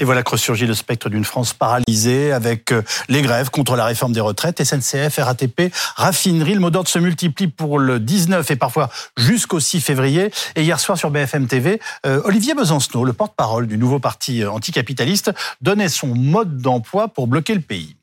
Et voilà que ressurgit le spectre d'une France paralysée avec euh, les grèves contre la réforme des retraites, SNCF, RATP, raffinerie. Le mot d'ordre se multiplie pour le 19 et parfois jusqu'au 6 février. Et hier soir sur BFM TV, euh, Olivier Besancenot, le porte-parole du nouveau parti euh, anticapitaliste, donnait son mode d'emploi pour bloquer le pays.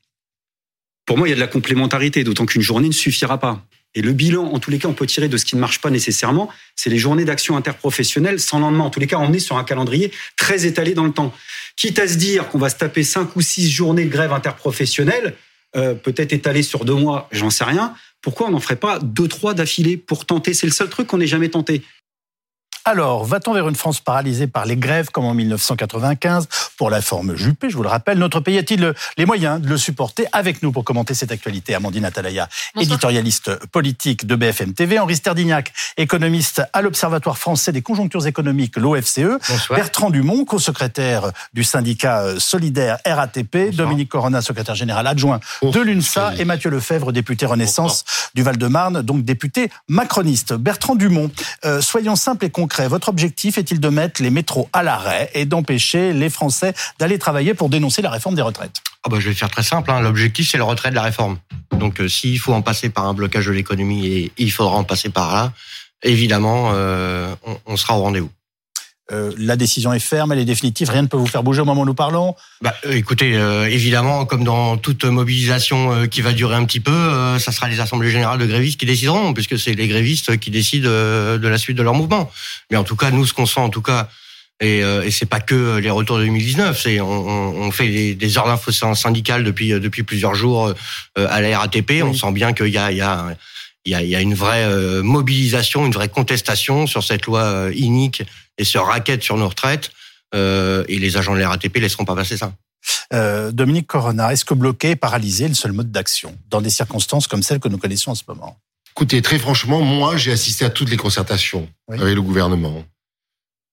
Pour moi, il y a de la complémentarité, d'autant qu'une journée ne suffira pas. Et le bilan, en tous les cas, on peut tirer de ce qui ne marche pas nécessairement, c'est les journées d'action interprofessionnelle sans lendemain. En tous les cas, on est sur un calendrier très étalé dans le temps. Quitte à se dire qu'on va se taper cinq ou six journées de grève interprofessionnelle, euh, peut-être étalées sur deux mois, j'en sais rien. Pourquoi on n'en ferait pas deux, trois d'affilée pour tenter? C'est le seul truc qu'on n'ait jamais tenté. Alors, va-t-on vers une France paralysée par les grèves comme en 1995 pour la forme Juppé Je vous le rappelle, notre pays a-t-il les moyens de le supporter Avec nous pour commenter cette actualité, Amandine Atalaya, éditorialiste politique de BFM TV, Henri Sterdignac, économiste à l'Observatoire français des conjonctures économiques, l'OFCE, Bertrand Dumont, co-secrétaire du syndicat euh, solidaire RATP, Dominique Corona, secrétaire général adjoint de l'UNSA, et Mathieu Lefebvre, député Renaissance du Val-de-Marne, donc député macroniste. Bertrand Dumont, euh, soyons simples et concrets votre objectif est-il de mettre les métros à l'arrêt et d'empêcher les Français d'aller travailler pour dénoncer la réforme des retraites? Ah bah, Je vais faire très simple. Hein. L'objectif, c'est le retrait de la réforme. Donc euh, s'il faut en passer par un blocage de l'économie, et il faudra en passer par là, évidemment, euh, on sera au rendez-vous. Euh, la décision est ferme, elle est définitive, rien ne peut vous faire bouger au moment où nous parlons bah, euh, Écoutez, euh, évidemment, comme dans toute mobilisation qui va durer un petit peu, ça sera les assemblées générales de grévistes qui décideront, puisque c'est les grévistes qui décident de la suite de leur mouvement. Mais en tout cas, nous, ce qu'on sent, en tout cas, et, et c'est pas que les retours de 2019, c'est on, on, fait des, des heures d'info syndicales depuis depuis plusieurs jours à la RATP. On sent bien qu'il y a, il y a il y a, il y a une vraie mobilisation, une vraie contestation sur cette loi inique et se raquettent sur nos retraites. Euh, et les agents de la RATP laisseront pas passer ça. Euh, Dominique Corona, est-ce que bloquer, paralyser est le seul mode d'action dans des circonstances comme celles que nous connaissons en ce moment? Écoutez, très franchement, moi, j'ai assisté à toutes les concertations avec le gouvernement.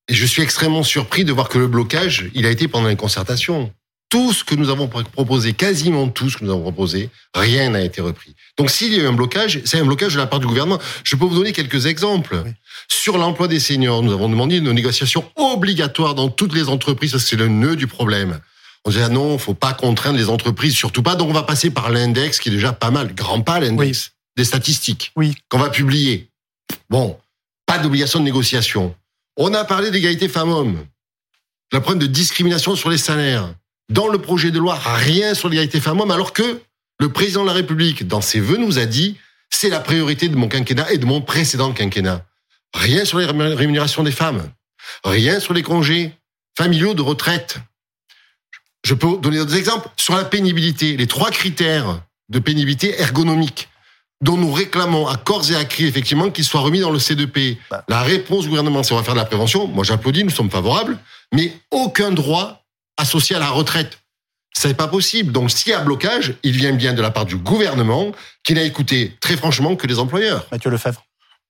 Et je suis extrêmement surpris de voir que le blocage, il a été pendant les concertations tout ce que nous avons proposé, quasiment tout ce que nous avons proposé, rien n'a été repris. Donc s'il y a eu un blocage, c'est un blocage de la part du gouvernement. Je peux vous donner quelques exemples. Sur l'emploi des seniors, nous avons demandé une négociation obligatoire dans toutes les entreprises, c'est le nœud du problème. On disait ah non, faut pas contraindre les entreprises, surtout pas. Donc on va passer par l'index qui est déjà pas mal, grand pas l'index des statistiques oui. qu'on va publier. Bon, pas d'obligation de négociation. On a parlé d'égalité femmes-hommes. La problème de discrimination sur les salaires dans le projet de loi rien sur l'égalité femmes-hommes, alors que le président de la République, dans ses vœux, nous a dit c'est la priorité de mon quinquennat et de mon précédent quinquennat. Rien sur les rémunérations des femmes, rien sur les congés familiaux de retraite. Je peux donner d'autres exemples sur la pénibilité, les trois critères de pénibilité ergonomique dont nous réclamons à corps et à cri effectivement qu'ils soient remis dans le C2P. Bah. La réponse du gouvernement, c'est on va faire de la prévention. Moi, j'applaudis, nous sommes favorables, mais aucun droit associé à la retraite. C'est pas possible. Donc, s'il y a blocage, il vient bien de la part du gouvernement qui n'a écouté très franchement que les employeurs. Mathieu Lefebvre.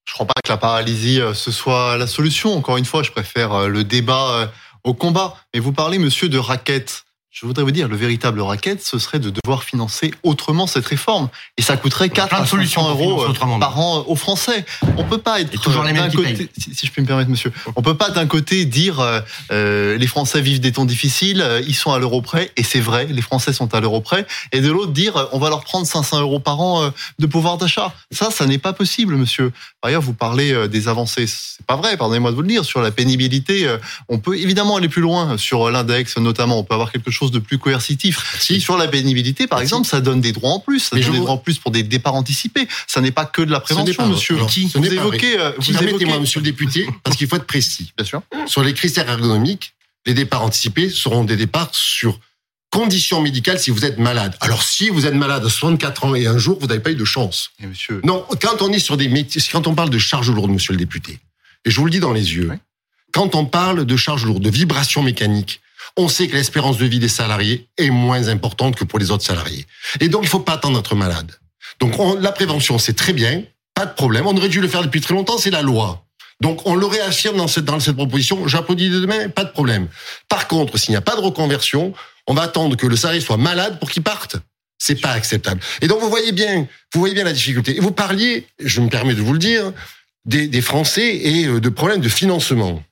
Je crois pas que la paralysie euh, ce soit la solution. Encore une fois, je préfère euh, le débat euh, au combat. Mais vous parlez, monsieur, de raquettes. Je voudrais vous dire, le véritable racket, ce serait de devoir financer autrement cette réforme. Et ça coûterait 4 à 500 euros euh, par an aux Français. On peut pas être toujours les mêmes côté, si, je puis me permettre, monsieur. On peut pas d'un côté dire euh, euh, les Français vivent des temps difficiles, ils sont à l'euro près, et c'est vrai, les Français sont à l'euro près, et de l'autre dire on va leur prendre 500 euros par an de pouvoir d'achat. Ça, ça n'est pas possible, monsieur. Par ailleurs, vous parlez des avancées, c'est pas vrai, pardonnez-moi de vous le dire, sur la pénibilité. On peut évidemment aller plus loin sur l'index, notamment. On peut avoir quelque chose de plus coercitif. Si sur la pénibilité, par exemple, ça donne des droits en plus. Ça donne des droits en plus pour des départs anticipés. Ça n'est pas que de la prévention, monsieur. qui vous évoquez, euh, vous Permettez-moi, monsieur le député, parce qu'il faut être précis. Bien sûr. Sur les critères ergonomiques, les départs anticipés seront des départs sur conditions médicales si vous êtes malade. Alors si vous êtes malade à 64 ans et un jour, vous n'avez pas eu de chance. Et monsieur... Non, quand on est sur des métiers, quand on parle de charges lourdes, monsieur le député, et je vous le dis dans les yeux, quand on parle de charges lourdes, de vibrations mécaniques, on sait que l'espérance de vie des salariés est moins importante que pour les autres salariés. Et donc, il ne faut pas attendre d'être malade. Donc, la prévention, c'est très bien, pas de problème. On aurait dû le faire depuis très longtemps, c'est la loi. Donc, on le réaffirme dans cette, dans cette proposition. J'applaudis demain, pas de problème. Par contre, s'il n'y a pas de reconversion, on va attendre que le salarié soit malade pour qu'il parte. C'est pas acceptable. Et donc, vous voyez bien, vous voyez bien la difficulté. Et vous parliez, je me permets de vous le dire, des, des Français et euh, de problèmes de financement.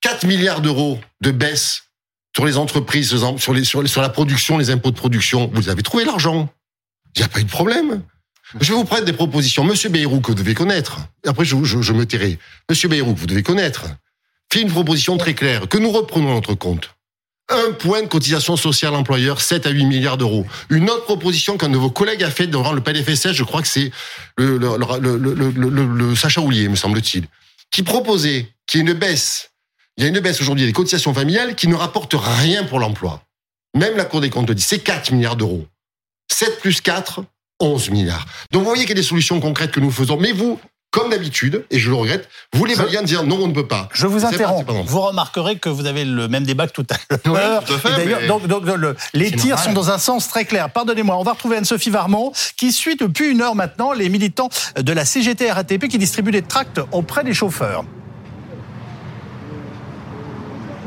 4 milliards d'euros de baisse sur les entreprises, sur, la production, les impôts de production. Vous avez trouvé l'argent. Il n'y a pas eu de problème. Je vais vous prendre des propositions. Monsieur Bayrou, que vous devez connaître. Après, je, me tairai. Monsieur Bayrou, que vous devez connaître. Fait une proposition très claire que nous reprenons notre compte. Un point de cotisation sociale employeur, 7 à 8 milliards d'euros. Une autre proposition qu'un de vos collègues a faite devant le PLFSS, je crois que c'est le, le, le, le, Sacha Houlier, me semble-t-il, qui proposait qu'il y ait une baisse. Il y a une baisse aujourd'hui des cotisations familiales qui ne rapporte rien pour l'emploi. Même la Cour des comptes dit, c'est 4 milliards d'euros. 7 plus 4, 11 milliards. Donc vous voyez qu'il y a des solutions concrètes que nous faisons. Mais vous, comme d'habitude, et je le regrette, vous les en disant non, on ne peut pas. Je vous interromps. vous remarquerez que vous avez le même débat que tout à l'heure. Oui, donc, donc les tirs sont dans un sens très clair. Pardonnez-moi, on va retrouver Anne-Sophie Varmont, qui suit depuis une heure maintenant les militants de la CGT RATP qui distribuent des tracts auprès des chauffeurs.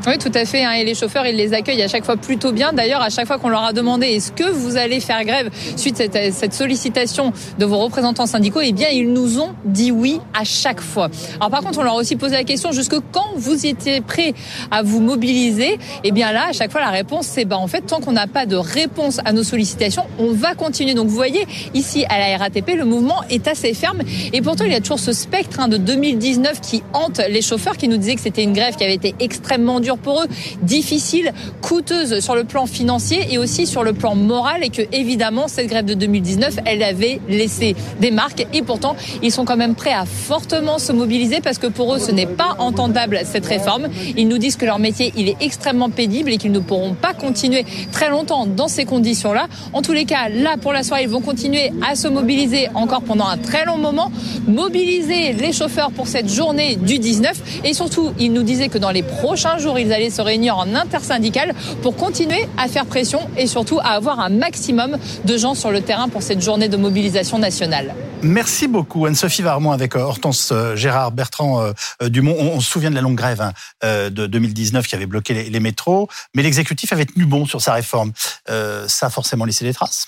Oui, tout à fait. Hein. Et les chauffeurs, ils les accueillent à chaque fois plutôt bien. D'ailleurs, à chaque fois qu'on leur a demandé est-ce que vous allez faire grève suite à cette, sollicitation de vos représentants syndicaux, eh bien, ils nous ont dit oui à chaque fois. Alors, par contre, on leur a aussi posé la question jusque quand vous étiez prêts à vous mobiliser Eh bien, là, à chaque fois, la réponse, c'est bah, en fait, tant qu'on n'a pas de réponse à nos sollicitations, on va continuer. Donc, vous voyez, ici, à la RATP, le mouvement est assez ferme. Et pourtant, il y a toujours ce spectre hein, de 2019 qui hante les chauffeurs, qui nous disaient que c'était une grève qui avait été extrêmement dure pour eux, difficile, coûteuse sur le plan financier et aussi sur le plan moral et que évidemment cette grève de 2019, elle avait laissé des marques et pourtant ils sont quand même prêts à fortement se mobiliser parce que pour eux ce n'est pas entendable cette réforme. Ils nous disent que leur métier il est extrêmement pénible et qu'ils ne pourront pas continuer très longtemps dans ces conditions-là. En tous les cas, là pour la soirée, ils vont continuer à se mobiliser encore pendant un très long moment, mobiliser les chauffeurs pour cette journée du 19 et surtout, ils nous disaient que dans les prochains jours, ils allaient se réunir en intersyndical pour continuer à faire pression et surtout à avoir un maximum de gens sur le terrain pour cette journée de mobilisation nationale. Merci beaucoup Anne-Sophie Varmont avec euh, Hortense euh, Gérard Bertrand euh, Dumont. On, se souvient de la longue grève hein, de 2019 qui avait bloqué les, métros, mais l'exécutif avait tenu bon sur sa réforme. ça a forcément laissé des traces.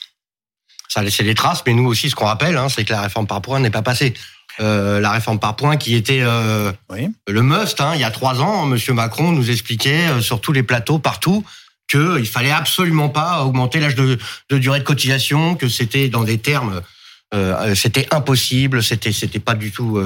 Ça a laissé des traces, mais nous aussi, ce qu'on rappelle, hein, c'est que la réforme par points n'est pas passée. Euh, la réforme par points qui était euh, le must. Hein, il y a trois ans, Monsieur Macron nous expliquait euh, sur tous les plateaux, partout, qu'il fallait absolument pas augmenter l'âge de, de, durée de cotisation, que c'était dans des termes, c'était impossible, c'était c'était pas du tout.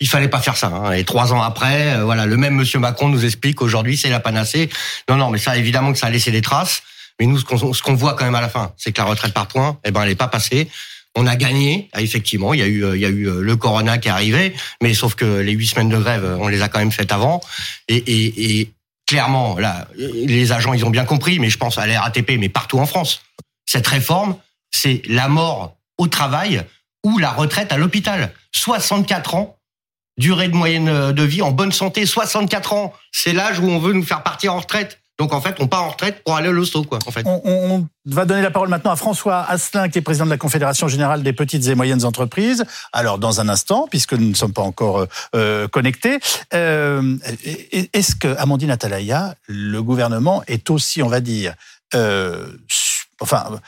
il fallait pas faire ça. Hein. Et trois ans après, voilà, le même Monsieur Macron nous explique aujourd'hui c'est la panacée. Non, non, mais ça évidemment que ça a laissé des traces. Mais nous, ce qu'on voit quand même à la fin, c'est que la retraite par points, eh ben, elle est pas passée. On a gagné, ah, effectivement. Il y a eu, il y a eu euh, le corona qui arrivé, mais sauf que les huit semaines de grève, on les a quand même faites avant. Et clairement, là, les agents, ils ont bien compris, mais je pense à la RATP, mais partout en France. Cette réforme, c'est la mort au travail ou la retraite à l'hôpital. 64 ans, durée de moyenne de vie en bonne santé, 64 ans. C'est l'âge où on veut nous faire partir en retraite. Donc en fait, on part en retraite pour aller au l'hosto, quoi. En fait. On, va donner la parole maintenant à François Asselin, qui est président de la Confédération générale des petites et moyennes entreprises. Alors dans un instant, puisque nous ne sommes pas encore euh, connectés, euh, est-ce que Amandine Atalaya, le gouvernement est aussi, on va dire, euh, enfin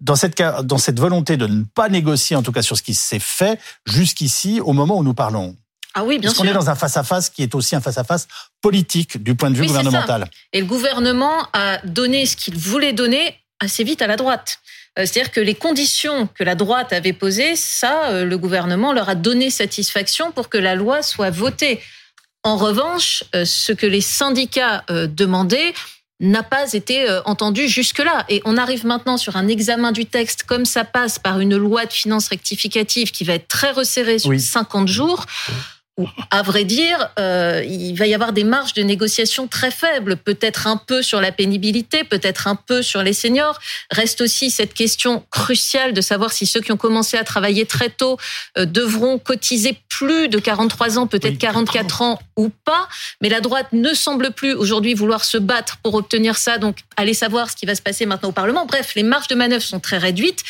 dans cette, dans cette volonté de ne pas négocier, en tout cas sur ce qui s'est fait jusqu'ici, au moment où nous parlons? Ah oui, bien Parce qu'on est dans un face-à-face qui est aussi un face-à-face politique du point de vue gouvernemental. Et le gouvernement a donné ce qu'il voulait donner assez vite à la droite. Euh, c'est-à-dire que les conditions que la droite avait posées, ça, euh, le gouvernement leur a donné satisfaction pour que la loi soit votée. En revanche, euh, ce que les syndicats demandaient n'a pas été entendu jusque-là. Et on arrive maintenant sur un examen du texte, comme ça passe par une loi de finances rectificative qui va être très resserrée sur 50 jours à vrai dire, euh, il va y avoir des marges de négociation très faibles, peut-être un peu sur la pénibilité, peut-être un peu sur les seniors. Reste aussi cette question cruciale de savoir si ceux qui ont commencé à travailler très tôt euh, devront cotiser plus de 43 ans, peut-être 44 ans ou pas. Mais la droite ne semble plus aujourd'hui vouloir se battre pour obtenir ça. Donc, allez savoir ce qui va se passer maintenant au Parlement. Bref, les marges de manœuvre sont très réduites.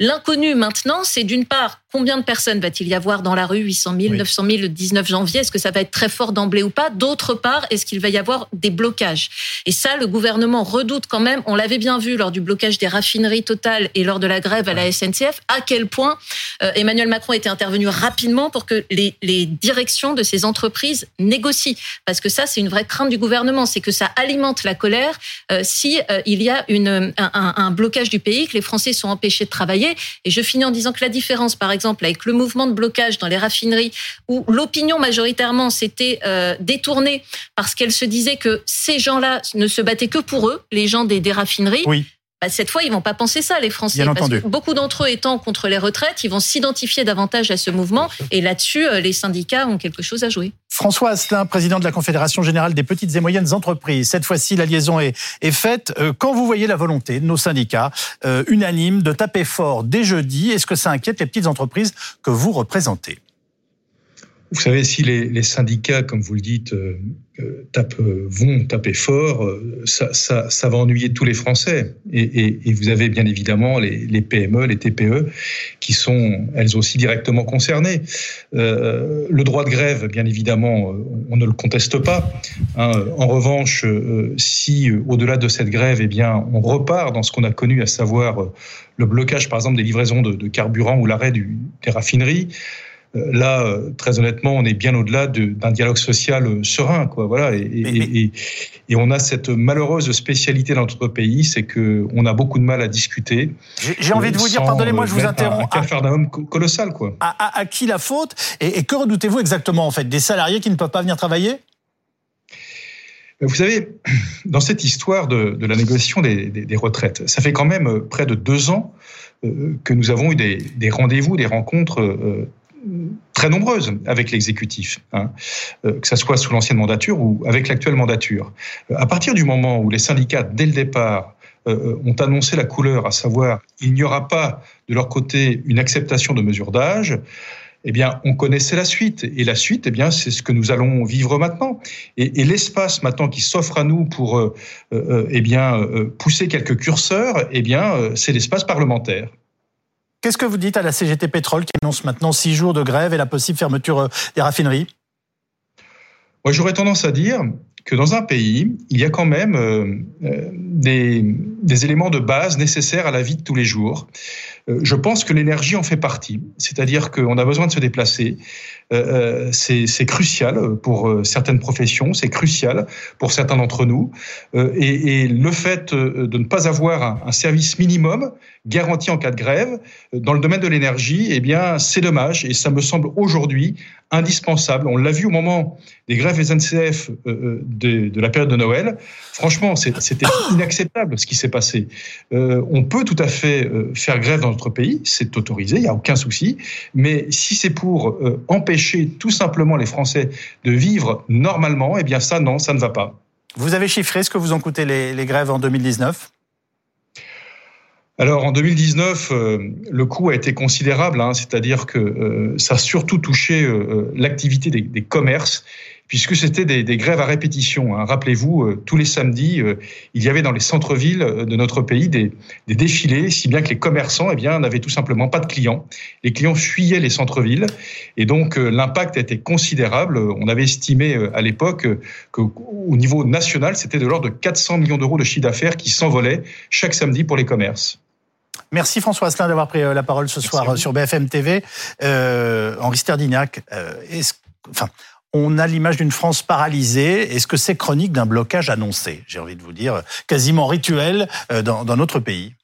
L'inconnu maintenant, c'est d'une part combien de personnes va-t-il y avoir dans la rue? 800 000, 900 000 le 19 janvier? Est-ce que ça va être très fort d'emblée ou pas? D'autre part, est-ce qu'il va y avoir des blocages? Et ça, le gouvernement redoute quand même. On l'avait bien vu lors du blocage des raffineries totales et lors de la grève à la SNCF, à quel point euh, Emmanuel Macron était intervenu rapidement pour que les, les directions de ces entreprises négocient. Parce que ça, c'est une vraie crainte du gouvernement, c'est que ça alimente la colère euh, si euh, il y a une, un, un blocage du pays, que les Français sont empêchés de travailler. Et je finis en disant que la différence, par exemple, avec le mouvement de blocage dans les raffineries, où l'opinion majoritairement s'était euh, détournée parce qu'elle se disait que ces gens-là ne se battaient que pour eux, les gens des, des raffineries. Oui. Bah, cette fois, ils vont pas penser ça, les Français. Bien parce entendu. que beaucoup d'entre eux étant contre les retraites, ils vont s'identifier davantage à ce mouvement. Et là-dessus, euh, les syndicats ont quelque chose à jouer. François Asselin, président de la Confédération générale des petites et moyennes entreprises. Cette fois-ci, la liaison est, faite. Euh, Quand vous voyez la volonté de nos syndicats euh, unanimes de taper fort dès jeudi, est-ce que ça inquiète les petites entreprises que vous représentez? Vous savez, si les, les syndicats, comme vous le dites, euh, euh, vont taper fort, euh, ça, va ennuyer tous les Français. Et, vous avez bien évidemment les, PME, les TPE, qui sont elles aussi directement concernées. Euh, le droit de grève, bien évidemment, euh, on ne le conteste pas. Hein. En revanche, si au-delà de cette grève, eh bien, on repart dans ce qu'on a connu, à savoir le blocage, par exemple, des livraisons de, carburant ou l'arrêt des raffineries. Euh, là, très honnêtement, on est bien au-delà de, d'un dialogue social serein, quoi. Voilà. Et, Mais- et, mais- et, et on a cette malheureuse spécialité dans notre pays, c'est que on a beaucoup de mal à discuter. J'ai envie de vous dire, pardonnez-moi, euh, je vous interromps. Un, un À, co- colossal, quoi. à- à- à qui la faute et, que redoutez-vous exactement en fait? Des salariés qui ne peuvent pas venir travailler? Vous savez, dans cette histoire de, de la négociation des, des, des retraites, ça fait quand même euh, près de deux ans euh, que nous avons eu des, des rendez-vous, des rencontres euh, très nombreuses avec l'exécutif, hein, euh, que ça soit sous l'ancienne mandature ou avec l'actuelle mandature. Euh, À partir du moment où les syndicats, dès le départ, euh, ont annoncé la couleur, à savoir il n'y aura pas de leur côté une acceptation de mesures d'âge, eh bien, on connaissait la suite. Et la suite, eh bien, c'est ce que nous allons vivre maintenant. Et, l'espace maintenant qui s'offre à nous pour, euh, euh, eh bien, euh, pousser quelques curseurs, eh bien, euh, c'est l'espace parlementaire. Qu'est-ce que vous dites à la CGT Pétrole qui annonce maintenant six jours de grève et la possible fermeture euh, des raffineries? Moi, j'aurais tendance à dire que dans un pays, il y a quand même euh, euh, des, des éléments de base nécessaires à la vie de tous les jours. Euh, je pense que l'énergie en fait partie, c'est-à-dire qu'on a besoin de se déplacer. Euh, c'est c'est crucial pour euh, certaines professions, c'est crucial pour certains d'entre nous. Euh, et, et le fait euh, de ne pas avoir un, un service minimum garanti en cas de grève euh, dans le domaine de l'énergie, eh bien, c'est dommage et ça me semble aujourd'hui indispensable. On l'a vu au moment des grèves SNCF euh, euh, de, de la période de Noël. Franchement, c'était inacceptable ce qui s'est passé. Euh, on peut tout à fait euh, faire grève dans notre pays, c'est autorisé, il n'y a aucun souci. Mais si c'est pour euh, empêcher tout simplement les Français de vivre normalement, eh bien ça, non, ça ne va pas. Vous avez chiffré ce que vous ont coûté les, les grèves en 2019 Alors en 2019, euh, le coût a été considérable, hein, c'est-à-dire que euh, ça a surtout touché l'activité des, des commerces, puisque c'était des, des grèves à répétition. hein. Rappelez-vous, euh, tous les samedis, euh, il y avait dans les centres-villes euh, de notre pays des, des défilés, si bien que les commerçants eh bien, n'avaient tout simplement pas de clients. Les clients fuyaient les centres-villes, et donc euh, l'impact été considérable. On avait estimé à l'époque qu'au niveau national, c'était de l'ordre de 400 millions d'euros de chiffre d'affaires qui s'envolaient chaque samedi pour les commerces. Merci François Asselin d'avoir pris la parole ce Merci soir sur BFM TV. Henri Sterdignac, est-ce- enfin, on a l'image d'une France paralysée. Est-ce que c'est chronique d'un blocage annoncé J'ai envie de vous dire, euh, quasiment rituel euh, dans, dans notre pays.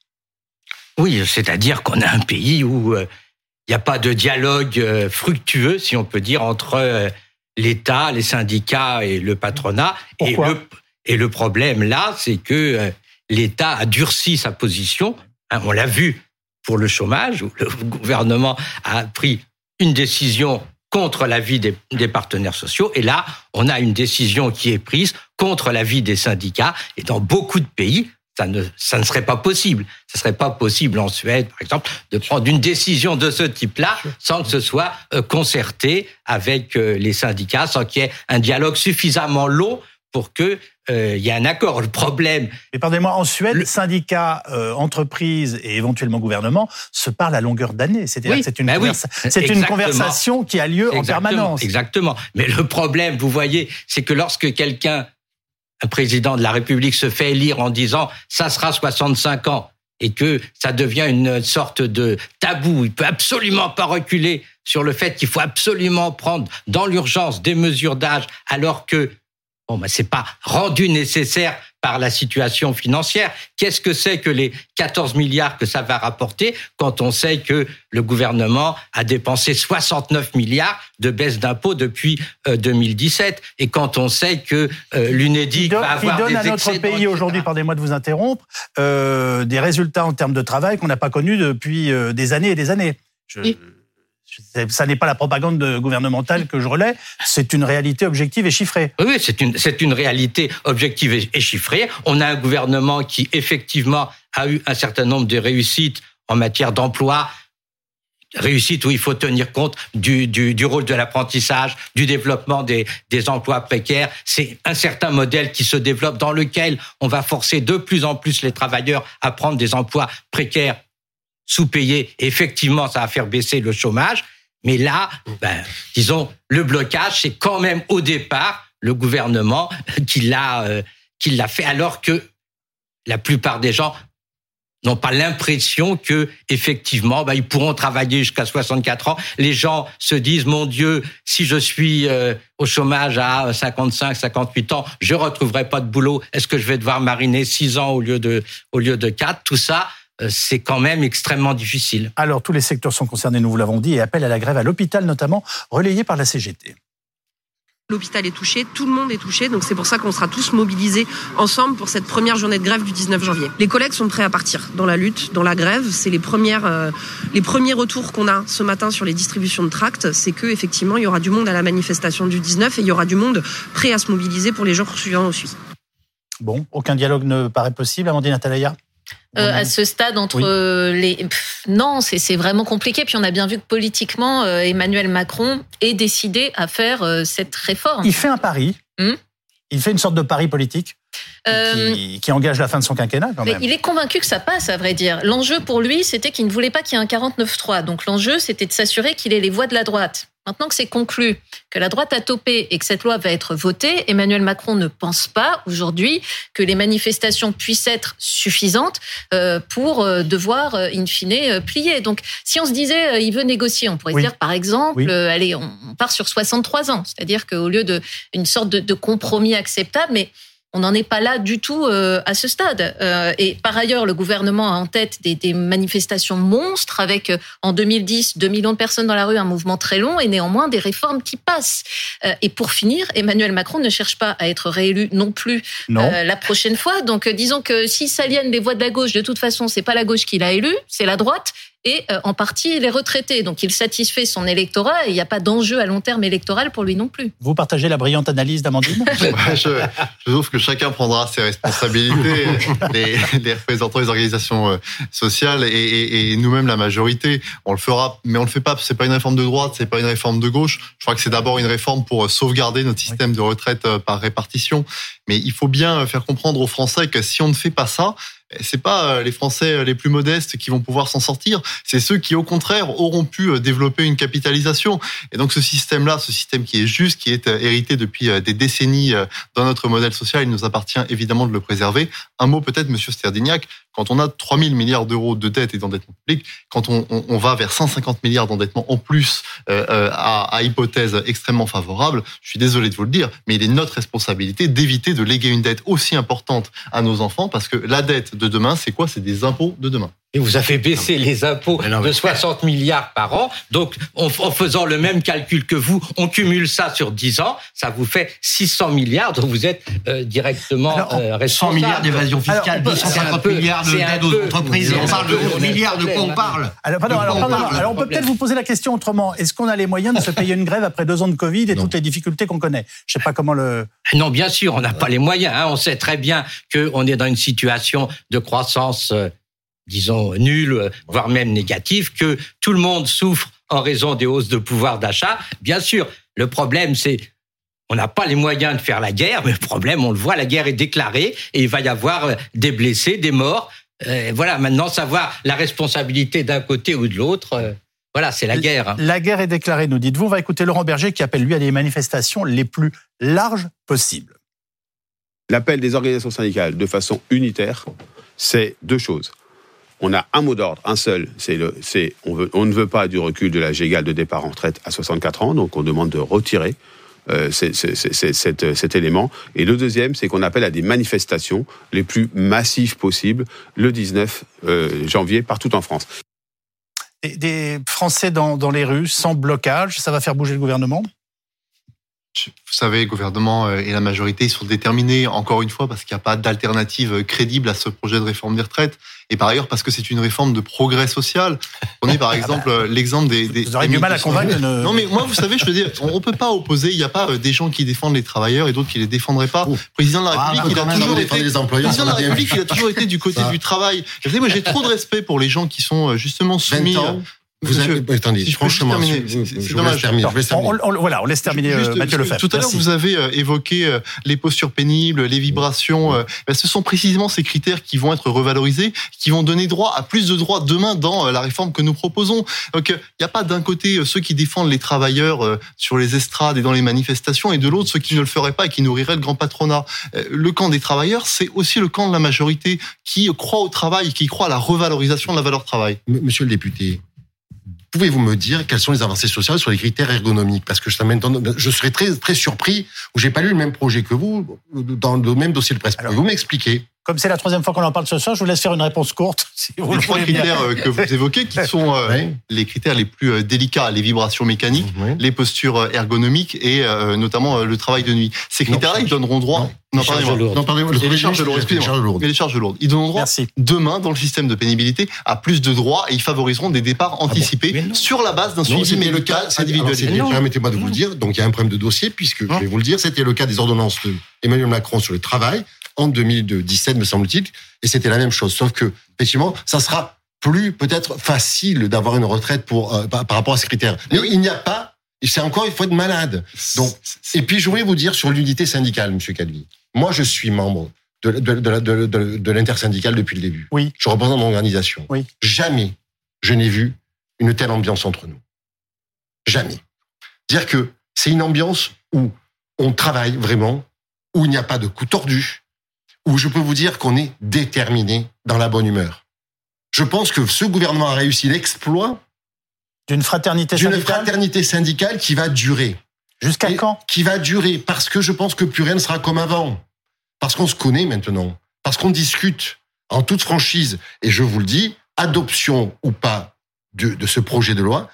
Oui, c'est-à-dire qu'on a un pays où euh, il n'y a pas de dialogue euh, fructueux, si on peut dire, entre euh, l'État, les syndicats et le patronat. Et Pourquoi le, et le problème là, c'est que euh, l'État a durci sa position. Hein, on l'a vu pour le chômage, où le gouvernement a pris une décision contre l'avis des, des partenaires sociaux. Et là, on a une décision qui est prise contre l'avis des syndicats. Et dans beaucoup de pays, ça ne, ça ne serait pas possible. Ce serait pas possible en Suède, par exemple, de prendre une décision de ce type-là sans que ce soit euh, concerté avec euh, les syndicats, sans qu'il y ait un dialogue suffisamment long pour que euh, il y ait un accord. Le problème. Mais pardonnez-moi, en Suède, syndicats, euh, entreprises et éventuellement gouvernement se parlent à longueur d'année. C'est-à-dire Oui, que c'est une, ben conversa- exactement. conversation qui a lieu en permanence. Exactement. Mais le problème, vous voyez, c'est que lorsque quelqu'un, un président de la République, se fait élire en disant ça sera 65 ans et que ça devient une sorte de tabou, il peut absolument pas reculer sur le fait qu'il faut absolument prendre dans l'urgence des mesures d'âge alors que bon bah c'est pas rendu nécessaire par la situation financière. Qu'est-ce que c'est que les 14 milliards que ça va rapporter quand on sait que le gouvernement a dépensé 69 milliards de baisse d'impôts depuis euh, 2017 et quand on sait que euh, qui, l'UNEDIC va qui avoir donne des à notre pays aujourd'hui, pardonnez-moi de vous interrompre, euh, des résultats en termes de travail qu'on n'a pas connus depuis euh, des années et des années. Je- Oui. Ça n'est pas la propagande de- gouvernementale que je relais, c'est une réalité objective et chiffrée. Oui, c'est une, une réalité objective et, et chiffrée. On a un gouvernement qui, effectivement, a eu un certain nombre de réussites en matière d'emploi. Réussite où il faut tenir compte du, du, du rôle de l'apprentissage, du développement des, des emplois précaires. C'est un certain modèle qui se développe dans lequel on va forcer de plus en plus les travailleurs à prendre des emplois précaires sous-payés. Effectivement, ça va faire baisser le chômage. Mais là, ben, disons, le blocage, c'est quand même au départ le gouvernement qui l'a euh, qui l'a fait, alors que la plupart des gens n'ont pas l'impression que effectivement, ben, ils pourront travailler jusqu'à 64 ans. Les gens se disent mon Dieu, si je suis euh, au chômage à 55, 58 ans, je retrouverai pas de boulot. Est-ce que je vais devoir mariner 6 ans au lieu de au lieu de 4 Tout ça, c'est quand même extrêmement difficile. Alors, tous les secteurs sont concernés, nous vous l'avons dit, et appel à la grève à l'hôpital notamment, relayé par la CGT. L'hôpital est touché, tout le monde est touché, donc c'est pour ça qu'on sera tous mobilisés ensemble pour cette première journée de grève du 19 janvier. Les collègues sont prêts à partir dans la lutte, dans la grève. C'est les premières, euh, les premiers retours qu'on a ce matin sur les distributions de tracts, c'est que effectivement il y aura du monde à la manifestation du 19 et il y aura du monde prêt à se mobiliser pour les jours suivants aussi. Bon, aucun dialogue ne paraît possible, Amandine Atalaya Euh, à ce stade entre Oui. euh, les Pff, non c'est vraiment compliqué. Puis on a bien vu que politiquement euh, Emmanuel Macron est décidé à faire euh, cette réforme. Il fait un pari, Hmm il fait une sorte de pari politique Euh, qui, qui engage la fin de son quinquennat quand mais même. il est convaincu que ça passe, à vrai dire. L'enjeu pour lui, c'était qu'il ne voulait pas qu'il y ait un 49-3. Donc l'enjeu, c'était de s'assurer qu'il ait les voix de la droite. Maintenant que c'est conclu, que la droite a topé et que cette loi va être votée, Emmanuel Macron ne pense pas aujourd'hui que les manifestations puissent être suffisantes euh, pour euh, devoir, in fine, plier. Donc si on se disait, il veut négocier, on pourrait Oui. dire, par exemple, Oui. allez, on part sur 63 ans. C'est-à-dire qu'au lieu de une sorte de, de compromis acceptable, mais on n'en est pas là du tout euh, à ce stade. Euh, et par ailleurs, le gouvernement a en tête des, des manifestations monstres avec, euh, en 2010, 2 millions de personnes dans la rue, un mouvement très long et néanmoins des réformes qui passent. Euh, et pour finir, Emmanuel Macron ne cherche pas à être réélu non plus Non. euh, la prochaine fois. Donc, euh, disons que s'il s'aliène des voix de la gauche, de toute façon, c'est pas la gauche qui l'a élu, c'est la droite. Et euh, en partie les retraités. Donc il satisfait son électorat et il n'y a pas d'enjeu à long terme électoral pour lui non plus. Vous partagez la brillante analyse d'Amandine Ouais, je, je trouve que chacun prendra ses responsabilités, les, les représentants des organisations euh, sociales et, et- et nous-mêmes la majorité. On le fera, mais on le fait pas. C'est pas une réforme de droite, c'est pas une réforme de gauche. Je crois que c'est d'abord une réforme pour euh, sauvegarder notre système de retraite euh, par répartition. Mais il faut bien faire comprendre aux Français que si on ne fait pas ça, c'est pas euh, les Français euh, les plus modestes qui vont pouvoir s'en sortir, c'est ceux qui au contraire auront pu euh, développer une capitalisation. Et donc ce système-là, ce système qui est juste, qui est hérité depuis des décennies dans notre modèle social, il nous appartient évidemment de le préserver. Un mot peut-être, Monsieur Sterdignac, quand on a 3 000 milliards d'euros de dette et d'endettement public, quand on, va vers 150 milliards d'endettement en plus euh, euh, à, à hypothèse extrêmement favorable, je suis désolé de vous le dire, mais il est notre responsabilité d'éviter de léguer une dette aussi importante à nos enfants, parce que la dette de demain, c'est quoi? C'est des impôts de demain. Et vous avez baissé les impôts Mais non, mais- de 60 milliards par an. Donc, en, en faisant le même calcul que vous, on cumule ça sur 10 ans, ça vous fait 600 milliards dont vous êtes euh, directement Alors, euh, 100 responsable. milliards d'évasion fiscale, Alors, on peut- 250 c'est un peu- milliards d'aide aux entreprises. On parle de peu 11 le milliards, de quoi on parle Alors, pardon, alors, on pardon, parle alors, on peut peut-être vous poser la question autrement. Est-ce qu'on a les moyens de se payer une grève après deux ans de Covid et Non. toutes les difficultés qu'on connaît? Je sais pas comment le. Non, bien sûr, on n'a pas les moyens. hein. On sait très bien qu'on est dans une situation de croissance, euh, disons, euh, voire même négative, que tout le monde souffre en raison des hausses de pouvoir d'achat. Bien sûr, le problème, c'est on n'a pas les moyens de faire la guerre, mais le problème, on le voit, la guerre est déclarée et il va y avoir euh, des blessés, des morts. Euh, voilà, maintenant, savoir la responsabilité d'un côté ou de l'autre, euh, voilà, c'est la guerre. hein. La guerre est déclarée, nous dites-vous. On va écouter Laurent Berger qui appelle lui à des manifestations les plus larges possibles. L'appel des organisations syndicales de façon unitaire, c'est deux choses. On a un mot d'ordre, un seul, c'est le, c'est on, ne veut pas du recul de l'âge égal de départ en retraite à 64 ans, donc on demande de retirer euh, cet, élément. Et le deuxième, c'est qu'on appelle à des manifestations les plus massives possibles le 19 euh, janvier partout en France. Des, Français dans les rues, sans blocage, ça va faire bouger le gouvernement? Vous savez, le gouvernement euh, et la majorité sont déterminés, encore une fois, parce qu'il n'y a pas d'alternative crédible à ce projet de réforme des retraites. Et par ailleurs, parce que c'est une réforme de progrès social. On est par exemple euh, l'exemple des, des. Vous aurez du mal à 1200. convaincre. Non, mais moi, vous savez, je veux dire, on ne peut pas opposer. Il n'y a pas euh, des gens qui défendent les travailleurs et d'autres qui les défendraient pas. Le président de la Ah, République, bah, il a toujours été. les président de la. République, il a toujours été du côté Ça. du travail. Vous savez, moi, j'ai trop de respect pour les gens qui sont euh, justement 20 soumis. ans, vous Monsieur, avez, attendez, si juste franchement, voilà, on laisse terminer Juste, euh, Mathieu parce que Lefebvre. Tout à l'heure, vous avez euh, évoqué euh, les postures pénibles, les vibrations. euh, ben, ce sont précisément ces critères qui vont être revalorisés, qui vont donner droit à plus de droits demain dans la réforme que nous proposons. Donc, il n'y a pas d'un côté ceux qui défendent les travailleurs sur les estrades et dans les manifestations, et de l'autre ceux qui ne le feraient pas et qui nourriraient le grand patronat. Le camp des travailleurs, c'est aussi le camp de la majorité qui croit au travail, qui croit à la revalorisation de la valeur travail. Monsieur le député, pouvez-vous me dire quelles sont les avancées sociales sur les critères ergonomiques? Parce que ça je serais très très surpris où j'ai pas lu le même projet que vous dans le même dossier de presse. Alors- Pouvez-vous m'expliquer? Comme c'est la troisième fois qu'on en parle ce soir, je vous laisse faire une réponse courte. Si vous Les le trois bien. critères euh, que vous évoquez, qui sont euh, les critères les plus euh, délicats, les vibrations mécaniques, Oui. les postures ergonomiques et euh, notamment le travail de nuit. Ces critères-là, ils donneront droit. non, Non, pardonnez-moi. Non, pardonnez-moi, les charges lourdes, les excusez-moi. charges lourdes. Et les charges lourdes. Ils donneront droit Merci. demain dans le système de pénibilité à plus de droits et ils favoriseront des départs anticipés Mais non. sur la base d'un Non, suivi médical cas. c'est- alors, individualisé. c'était- Non. Permettez-moi de vous le dire. Donc, il y a un problème de dossier, puisque, Non. je vais vous le dire, c'était le cas des ordonnances de Emmanuel Macron sur le travail en 2017, me semble-t-il. Et c'était la même chose. Sauf que, effectivement, ça sera plus peut-être facile d'avoir une retraite pour, euh, par, par rapport à ces critères. Mais il n'y a pas, c'est encore, il faut être malade. Donc, et puis, je voulais vous dire sur l'unité syndicale, Monsieur Calvi. Moi, je suis membre de, de, de, la- de, de, de l'intersyndicale depuis le début. Oui. Je représente mon organisation. Oui. Jamais je n'ai vu une telle ambiance entre nous. Jamais. Dire que c'est une ambiance où on travaille vraiment, où il n'y a pas de coup tordu, où je peux vous dire qu'on est déterminé dans la bonne humeur. Je pense que ce gouvernement a réussi l'exploit D'une fraternité d'une syndicale fraternité syndicale qui va durer. Jusqu'à quand? Qui va durer parce que je pense que plus rien ne sera comme avant. Parce qu'on se connaît maintenant. Parce qu'on discute en toute franchise. Et je vous le dis, adoption ou pas de, de ce projet de loi,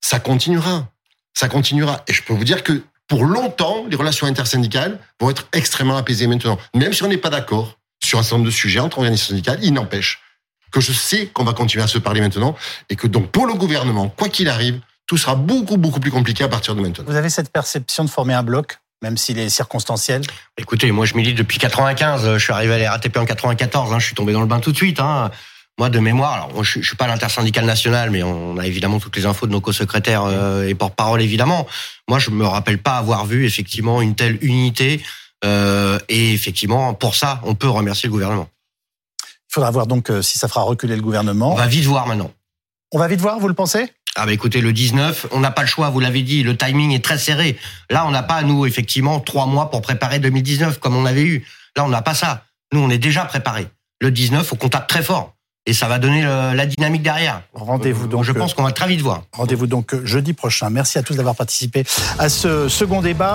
ça continuera. Ça continuera. Et je peux vous dire que pour longtemps, les relations intersyndicales vont être extrêmement apaisées maintenant. Même si on n'est pas d'accord sur un certain nombre de sujets entre organisations syndicales, il n'empêche que je sais qu'on va continuer à se parler maintenant et que donc pour le gouvernement, quoi qu'il arrive, tout sera beaucoup, beaucoup plus compliqué à partir de maintenant. Vous avez cette perception de former un bloc, même s'il est circonstanciel? Écoutez, moi je milite depuis 95. euh, Je suis arrivé à la RATP en 94. hein, je suis tombé dans le bain tout de suite. Hein. Moi, de mémoire, alors moi, je, je suis pas l'intersyndicale nationale, mais on a évidemment toutes les infos de nos co-secrétaires euh, et porte-parole évidemment. Moi, je me rappelle pas avoir vu effectivement une telle unité. euh, et effectivement, pour ça, on peut remercier le gouvernement. Il faudra voir donc euh, si ça fera reculer le gouvernement. On va vite voir maintenant. On va vite voir, vous le pensez? Ah bah écoutez, le 19, on n'a pas le choix, vous l'avez dit, le timing est très serré. Là, on n'a pas, nous, effectivement, trois mois pour préparer 2019, comme on avait eu. Là, on n'a pas ça. Nous, on est déjà préparé. Le 19, faut qu'on tape très fort. Et ça va donner le- la dynamique derrière. Rendez-vous donc. Je pense qu'on va très vite voir. Rendez-vous donc euh, jeudi prochain. Merci à tous d'avoir participé à ce second débat.